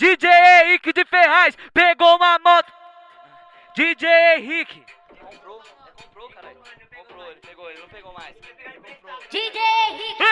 DJ Henrique de Ferraz pegou uma moto. DJ Henrique. Comprou, comprou, caralho. Comprou, ele pegou, ele não pegou mais. DJ Henrique.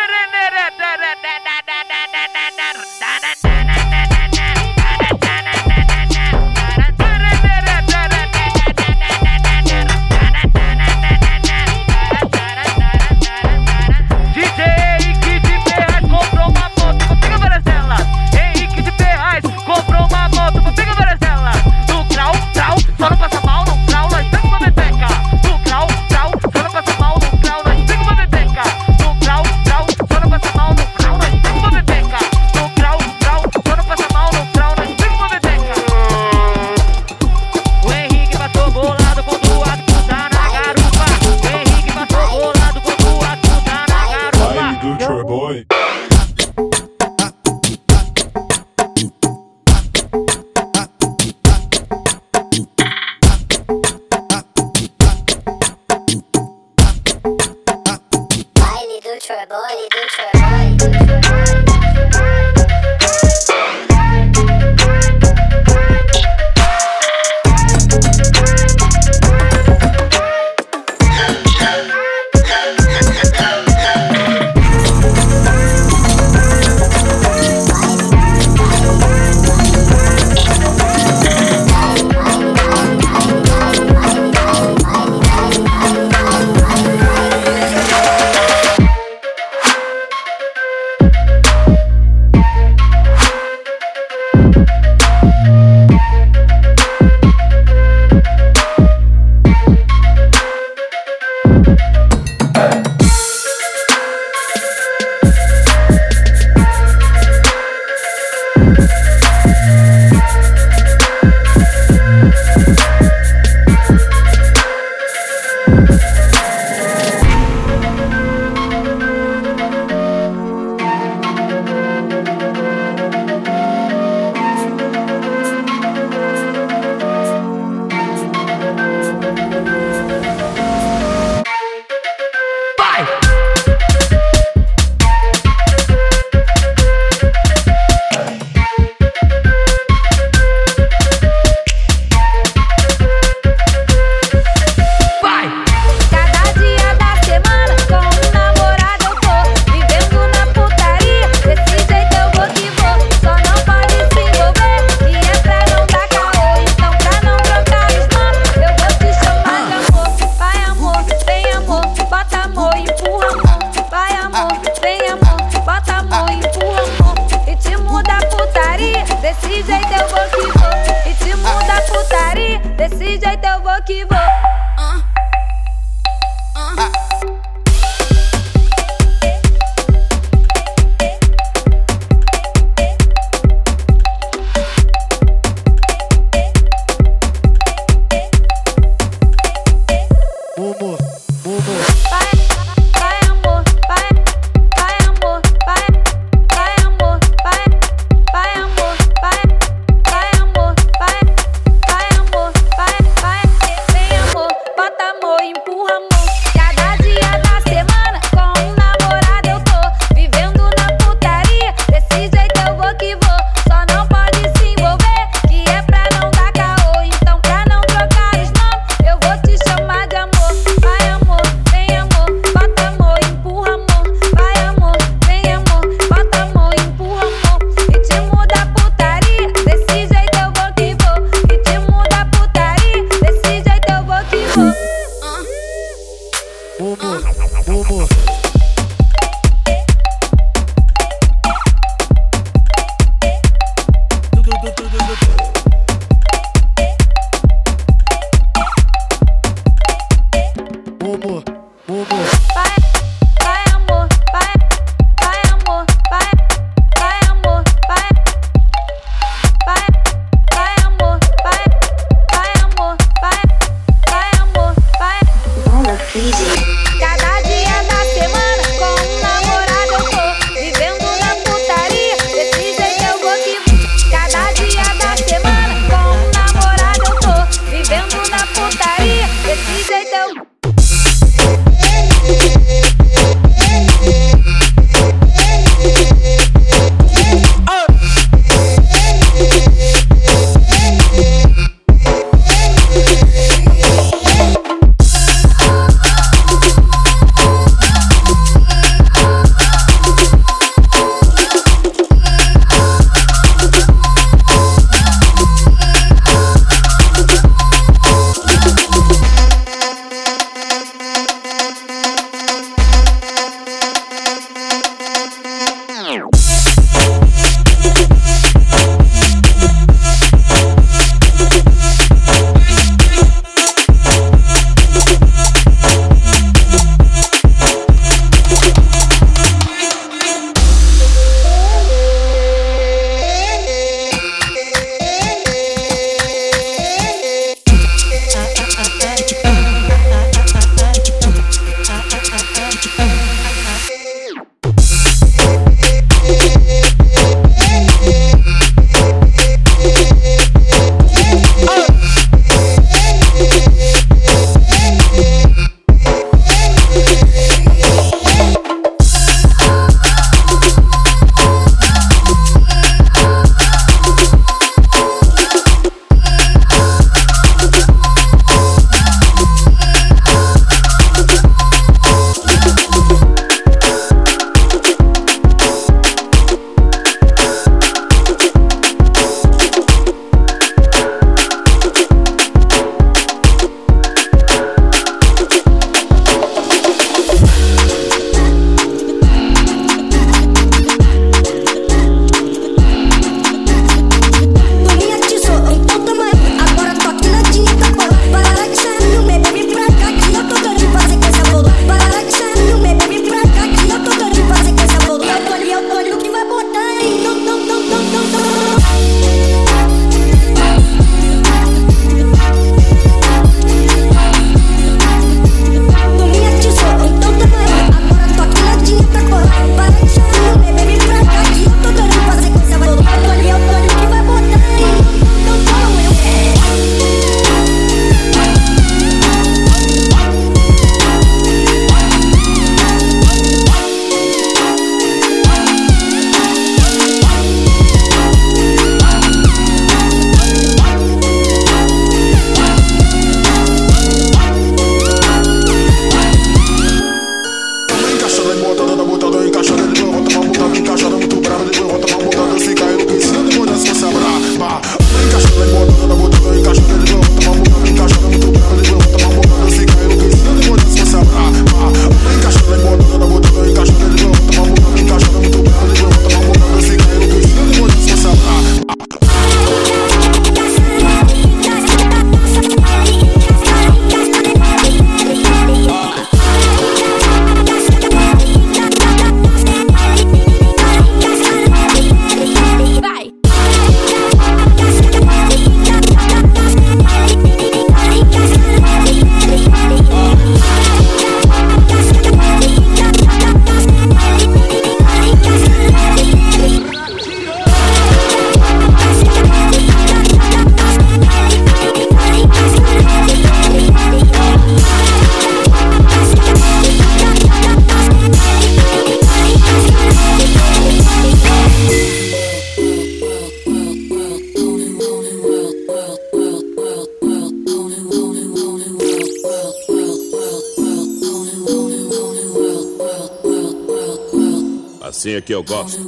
still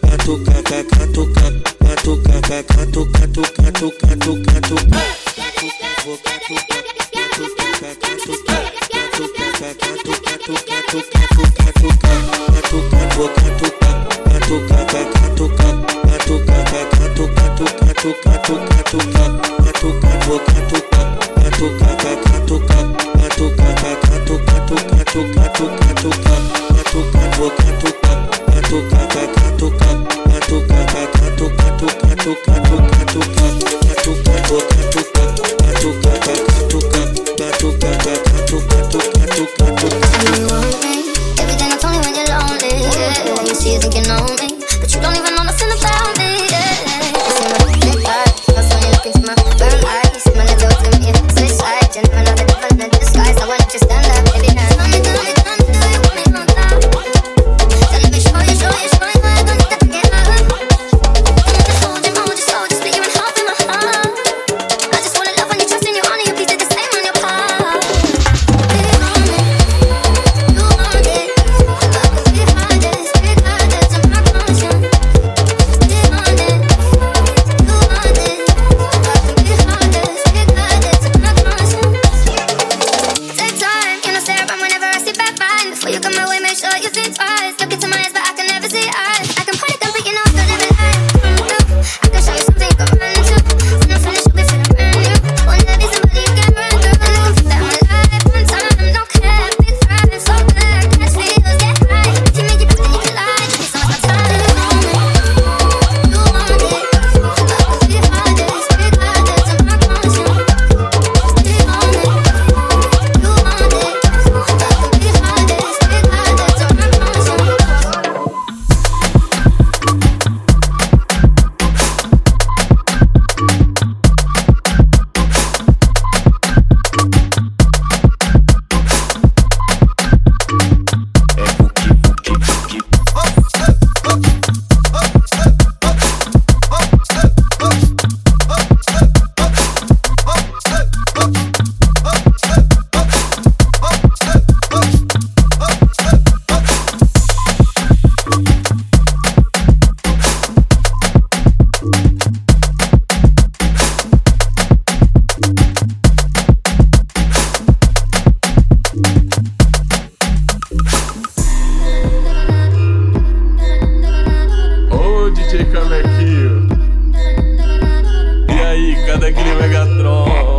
catuca, catuca, catuca, catuca, catuca, catuca, catuca, Catuca, catuca, catuca, catuca, catuca, Everything I told you when you're lonely, yeah. when you see you thinking me. te escribe Gastrón.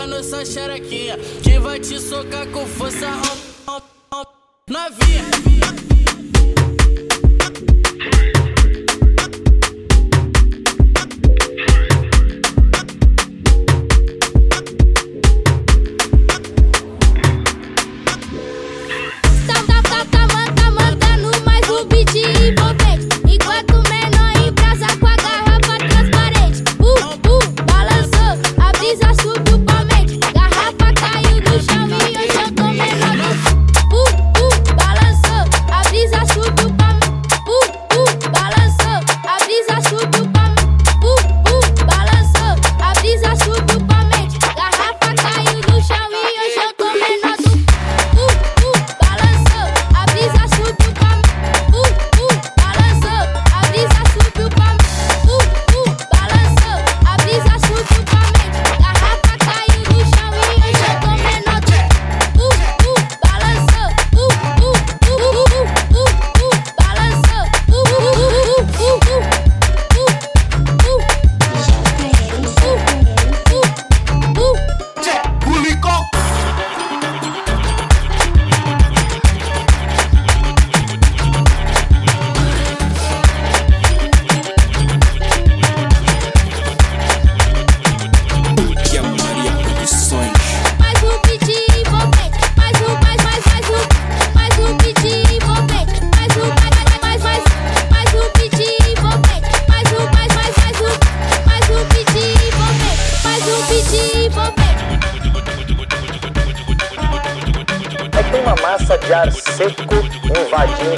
Arrombando essa xerequinha? Quem vai te socar com força novinha?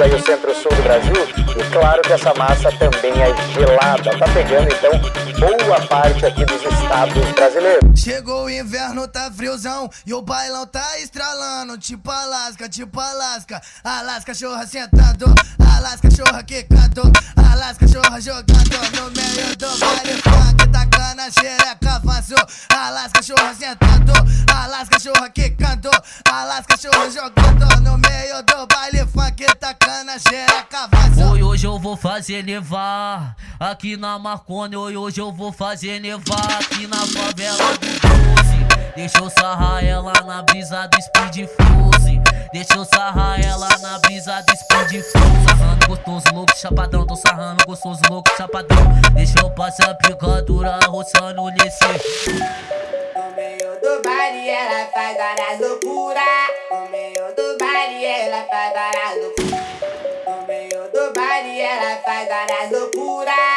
Aí o centro-sul do Brasil. E claro que essa massa também é gelada. Tá pegando então boa parte aqui dos estados brasileiros. Chegou o inverno, tá friozão e o bailão tá estralando. Tipo Alasca, tipo Alasca. Alasca, chorra sentado. Alasca, chorra quicando. Alasca, chorra jogando no meio do baile funk. Tacando a xereca, fácil. Alasca, chorra sentado. Alasca, chorra quicando. Alasca, chorra jogando no meio do baile funk. Tacando a xereca, fácil. Oi, hoje eu vou fazer nevar aqui na Marconi. Oi, hoje eu vou fazer nevar aqui na favela do Doze. Deixa eu sarrar ela na brisa do Speed Fuse. Deixa eu sarrar ela na brisa do Speed Fuse. Sarrando gostoso, louco, chapadão. Tô sarrando gostoso, louco, chapadão. Deixa eu passar a picadura roçando nesse. No meio do baile ela faz várias loucuras. No meio do baile ela faz várias loucuras. No meio do baile ela faz várias loucuras.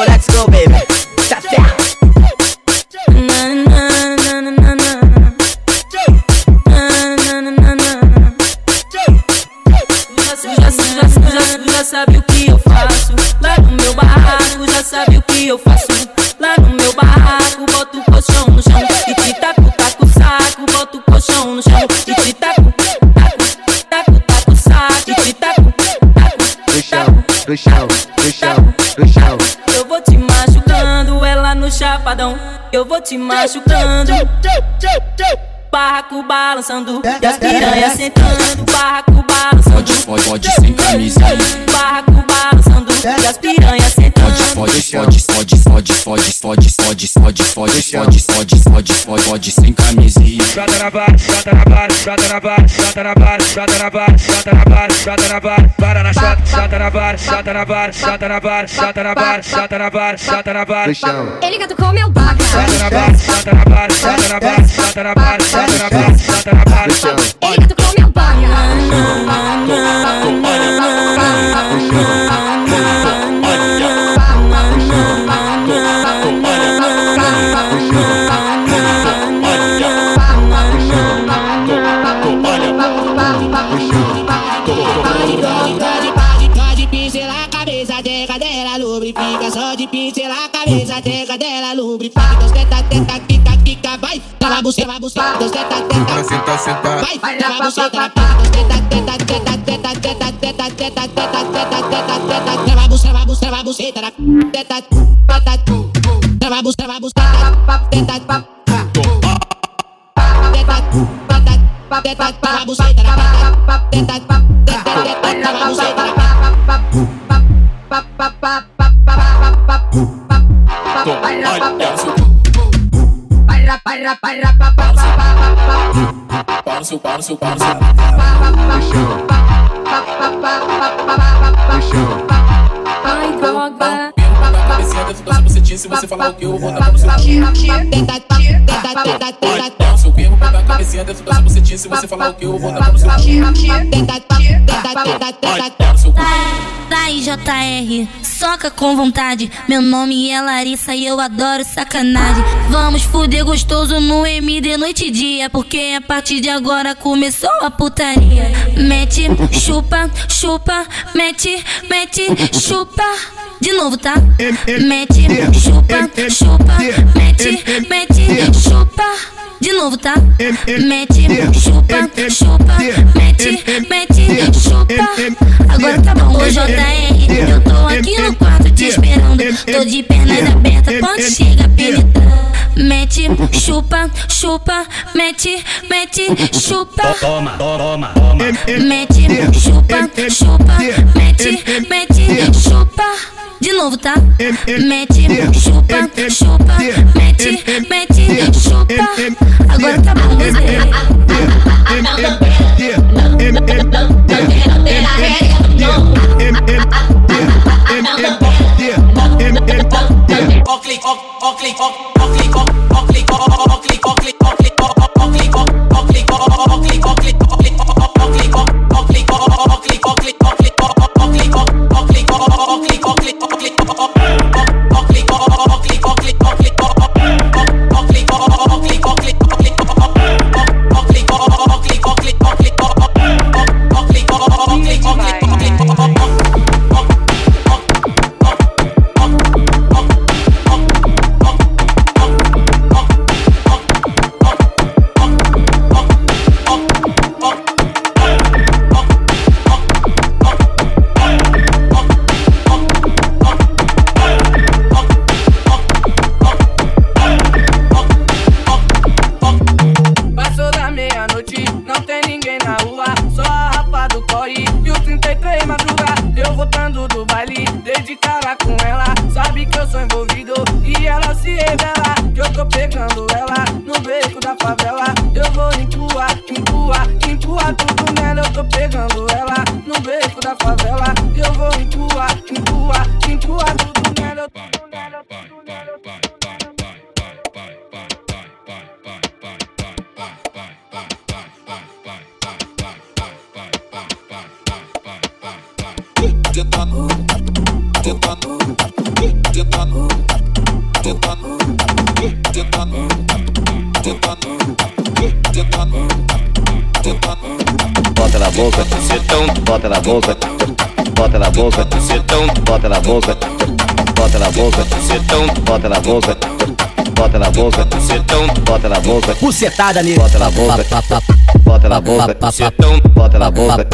that's Te machucando. Barraco balançando, e as piranhas sentando. Barraco balançando. Pode, pode, pode sem camisinha. Pode, pode, pode, pode, pode, pode, pode, pode, pode, pode, pode, pode sem camisinha. Jota na vara, jota na vara, jota na vara, jota na vara, jota na vara, jota na vara, jota na vara, para na jota, jota na vara, jota na vara, jota na vara, jota na vara, jota na vara, jota na chão. Ele catucou meu baga. Jota na vara, jota na vara, jota na vara, jota na vara, jota na vara, jota na chão. Ele catucou meu baga. Até cadela lubrifica. Então tenta, tenta, quica, quica, vai. Leva você, leva você. Então tenta, tenta, Senta, senta. vai. Leva você, leva Tenta, tenta, tenta, tenta, tenta, tenta, tenta, tenta, tenta, tenta, tenta. Leva você, leva você, leva você. Tenta, tenta, tenta. Leva você, leva você. Tenta, tenta, tenta, tenta, leva você. Tenta, tenta, tenta, leva para para para para para para seu para seu para seu Ai droga na cabecinha dentro da sua bucetinha, se você falar o que eu vou dar no seu Pau no seu perro, põe na cabecinha dentro da sua bucetinha, se você falar o que eu vou dar no seu Pau no seu Daí JR, soca com vontade. Meu nome é Larissa e eu adoro sacanagem. Vamos fuder gostoso no MD noite e dia. Porque a partir de agora começou a putaria. Mete, chupa, chupa, mete, mete, chupa. De novo, tá? Mete, chupa, chupa, mete, mete, chupa. De novo, tá? Mete, chupa, chupa, mete, mete, chupa. Agora tá bom, ô JR, eu tô aqui no quarto te esperando. Tô de pernas abertas, quando chega penetrando. Mete, chupa, chupa, mete, mete, chupa. Toma, toma, toma. Mete, chupa, chupa, mete, mete, chupa. De novo, tá? Mete, chupa, chupa, mete, mete, chupa. Agora tá bom, clique, ó, clique, ó clique, ó, meia-noite, não tem ninguém na rua. Só a rapa do corre e o 33 madruga. Eu voltando do baile, dei de cara com ela. Sabe que eu sou envolvido e ela se revela. Que eu tô pegando ela no beco da favela. Eu vou empurrar, empurrar, empurrar tudo nela. Eu tô pegando ela no beco da favela. Eu vou empurrar, empurrar, empurrar tudo nela. Nela, Bota na boca, setão, bota na boca, bota na boca, setão, bota na boca, bota na boca, setão, bota na boca, bota na boca, setão, bota na boca, Bucetada nele. bota na boca, bota na boca, setão, bota na boca,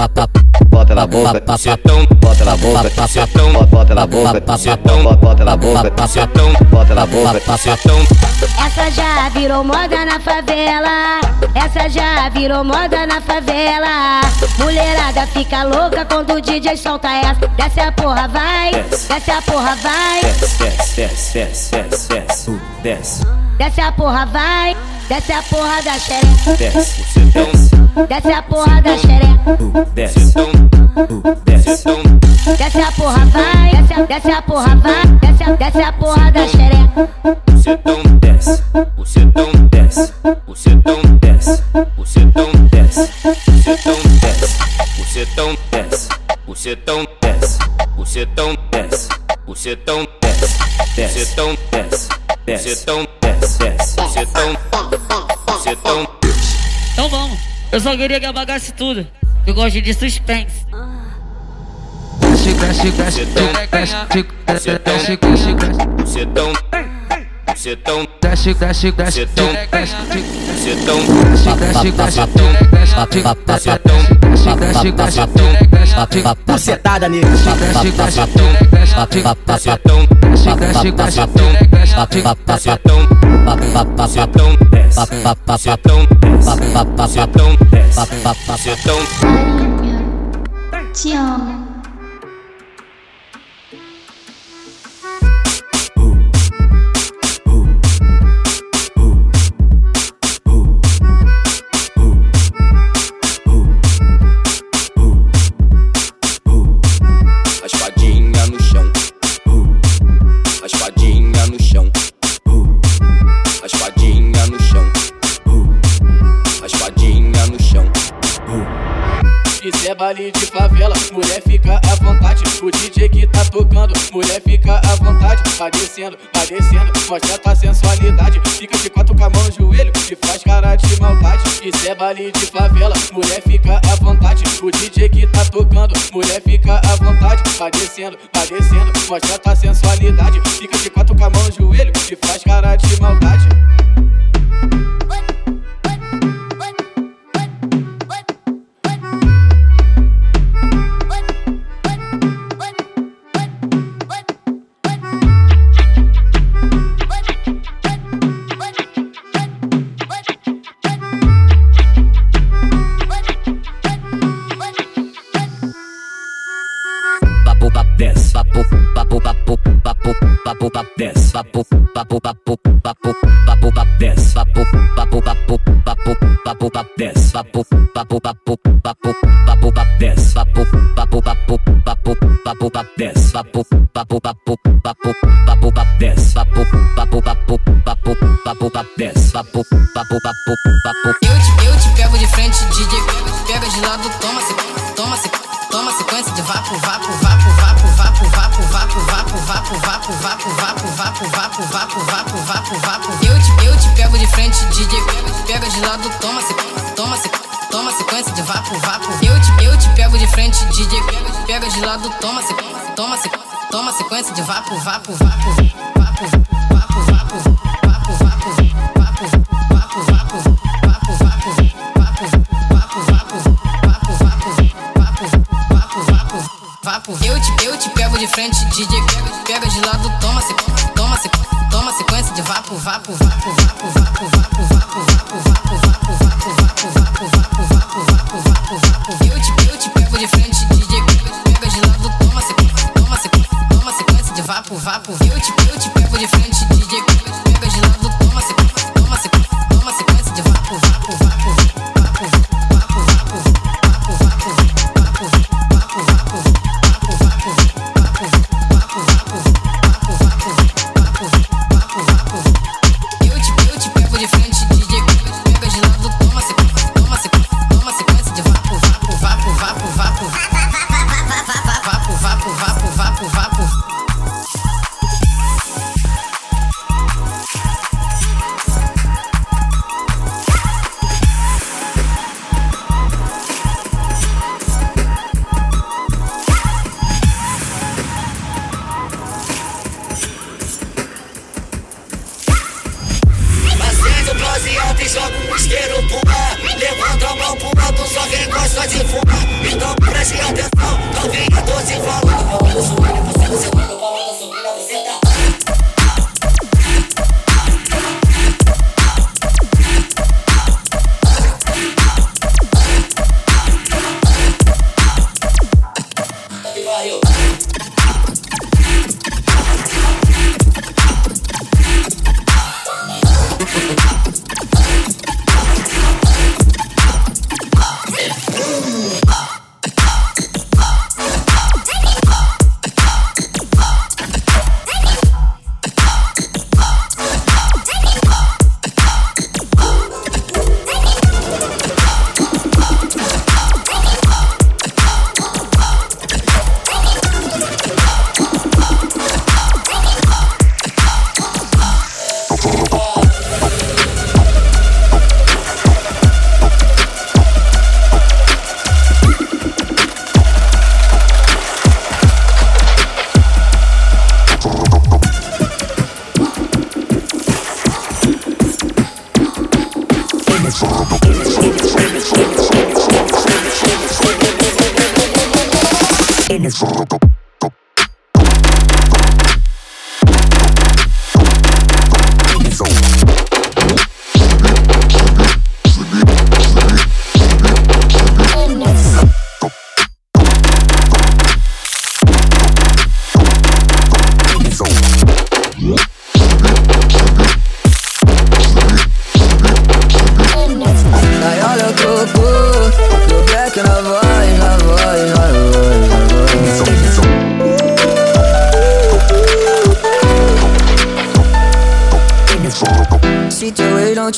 bota na boca, setão, bota na boca, setão, bota na boca, setão, bota na boca, setão, bota na boca, setão. Essa já virou moda na favela. Essa já virou moda na favela. Mulherada fica louca quando o DJ solta essa. Desce a porra, vai. Desce a porra, vai. Desce, desce, desce, desce, desce, desce, Desce a porra, vai. Desce a porra da xereca. desce, Desce a porra da xereca. Desce, desce, Desce a porra, vai. Desce desce a porra, vai. Desce desce a porra da xereca. setão desce, o setão desce, o setão desce, o setão desce, o setão desce, o setão desce, o setão desce, o setão desce, o setão desce, desce, setão desce, desce, setão desce, desce, setão, setão. Então vamos. Eu só queria que apagasse tudo. Eu gosto de suspense. Você tão desce, desce, desce, tão desce, tão desce, desce, tão desce, tão desce, desce, tão bucetada nele, desce, desce, desce, tão desce, desce, desce, tão te amo. É baile de favela, mulher fica à vontade. O DJ que tá tocando, mulher fica à vontade. Vai descendo, vai descendo, mostra tua sensualidade. Fica de quatro com a mão no joelho e faz cara de maldade. É baile de favela, mulher fica à vontade. O DJ que tá tocando, mulher fica à vontade. Vai descendo, vai descendo, mostra tua sensualidade. Fica de quatro com a mão no joelho e faz cara de maldade. Papo papo desce, papo papo papo papo papo papo desce, papo papo papo papo papo papo desce, papo papo papo papo papo papo desce, papo papo papo papo papo papo desce, papo papo papo papo papo papo desce, papo papo papo papo papo papo desce, papo papo papo papo Eu te, eu te pego de frente, DJ pega, de lado, toma, toma, toma sequência de vapo, vapo, vapo, vapo, vapo, vapo, vapo, vapo, vapo, vapo. Eu te, eu te pego de frente, DJ pega, de lado, toma sequência, toma sequência, toma sequência de vapo, vapo. Eu te, eu te pego de frente, DJ pega, de lado, toma sequência, toma sequência, toma sequência de vapo, vapo, vapo.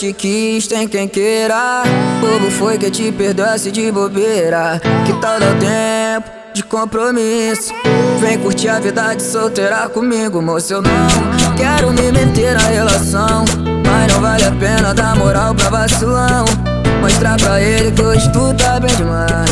Te quis, tem quem queira. Bobo foi que te perdoasse de bobeira. Que tal dar tempo de compromisso? Vem curtir a vida de solteira comigo, moço. Eu não quero me meter na relação. Mas não vale a pena dar moral pra vacilão. Mostrar pra ele que hoje tu tá bem demais.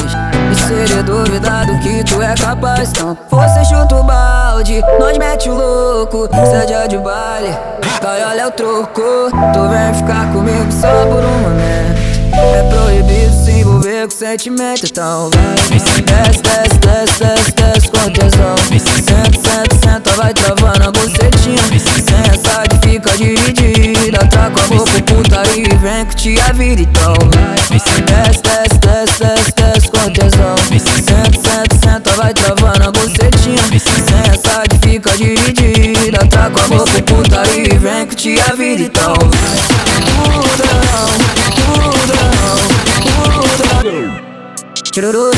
E se ele duvidar do que tu é capaz, então você chuta o balde, nós mete o louco, seja de baile. Vai, olha o troco, tu vem ficar comigo só por um momento. É proibido se envolver com sentimento, então vai. Desce, desce, desce, desce, desce com tesão. Senta, senta, senta, vai travando a bocetinha. Sem essa de fica dividida. Tá com a boca putaria e vem que te a vida, então vai. Desce, desce, desce, desce, desce com tesão. Senta, senta, senta, vai travando a bocetinha. Sem essa de fica dividida. Tá com a boca putaria e vem que te a vida, então vai. Tudão, tudão. Chururu.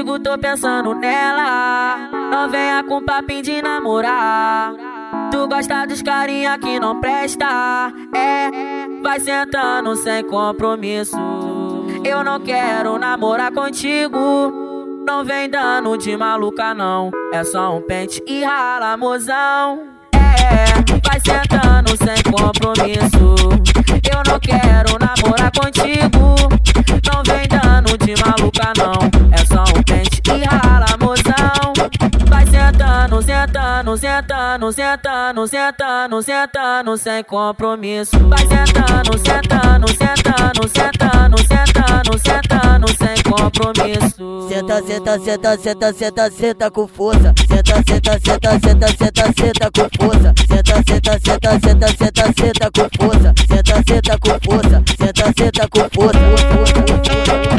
Contigo tô pensando nela. Não venha com papinho de namorar. Tu gosta dos carinha que não presta. É, vai sentando sem compromisso. Eu não quero namorar contigo. Não vem dando de maluca, não. É só um pente e rala, mozão. É, vai sentando sem compromisso. Eu não quero namorar contigo. Sentando, sentando, sentando, sentando, sentando, sentando sem compromisso. Vai sentando, sentando, sentando, sentando, sentando, sentando sem compromisso. Senta, senta, senta, senta, senta, senta com força. Senta, senta, senta, senta, senta, senta com força. Senta, senta, senta, senta, senta, senta com força. Senta, senta com força. Senta, senta com força.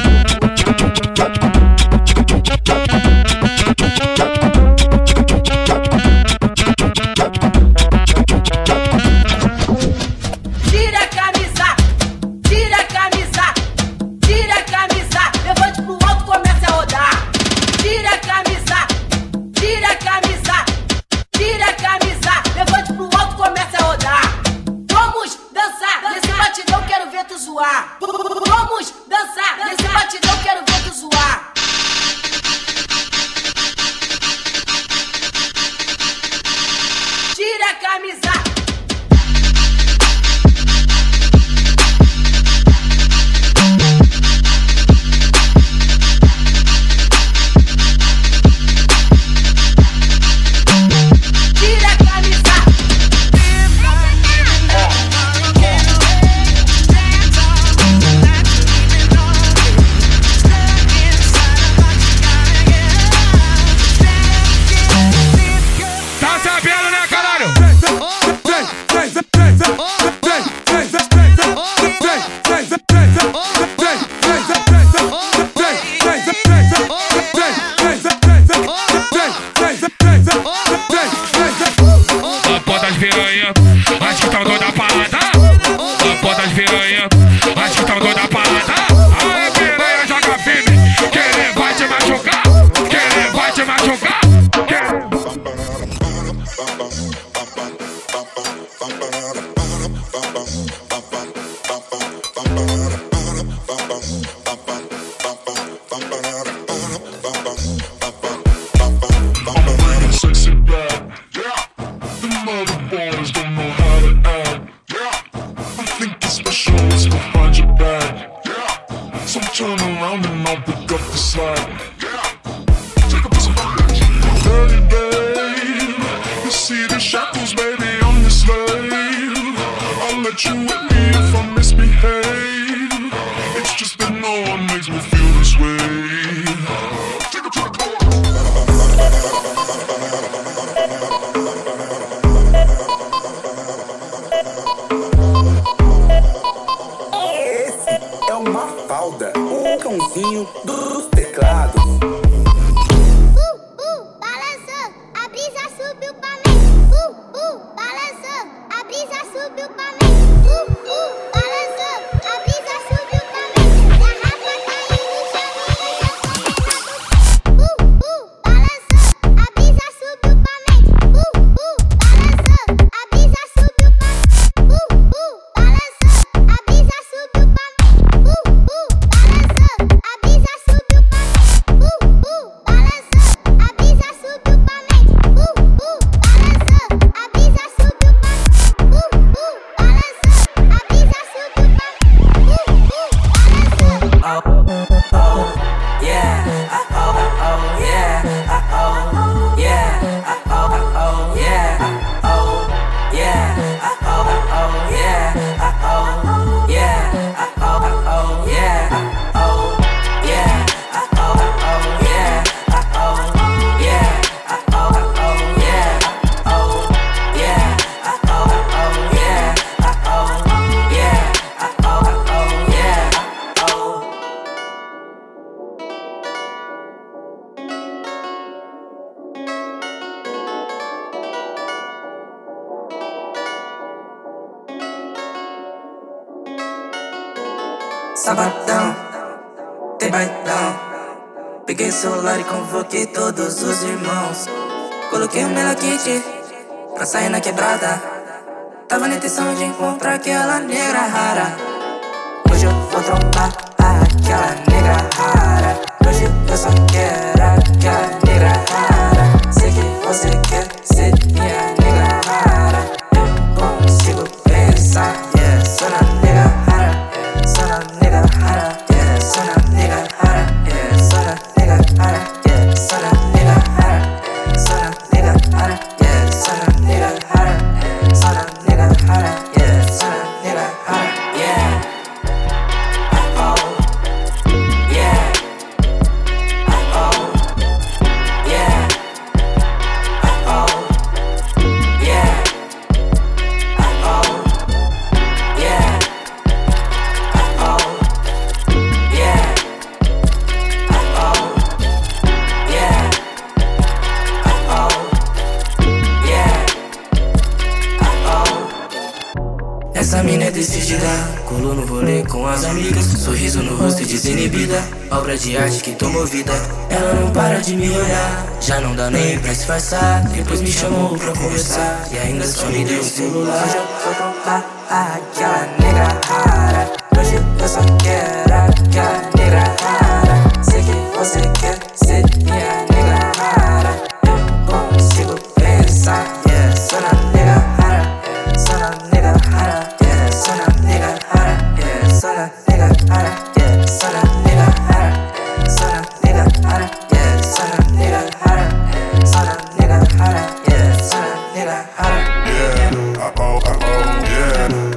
disfarçar Depois me chamou pra conversar. E ainda só me deu o celular. Yeah.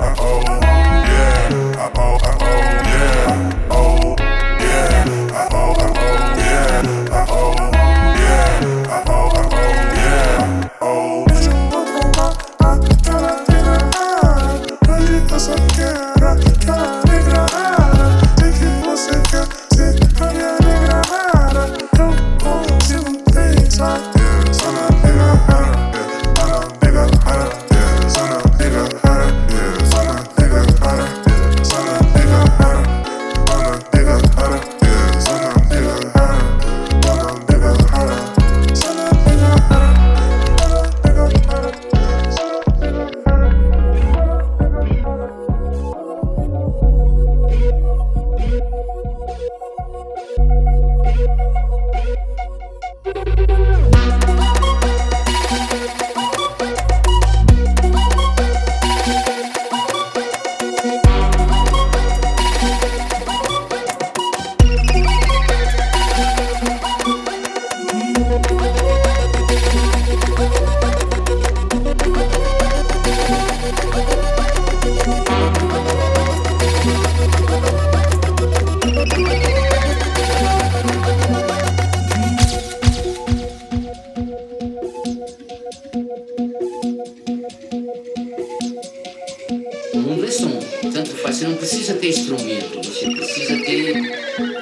O mundo é som, tanto faz. Você não precisa ter instrumento, você precisa ter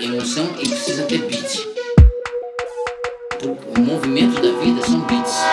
emoção e precisa ter beat. O movimento da vida são beats.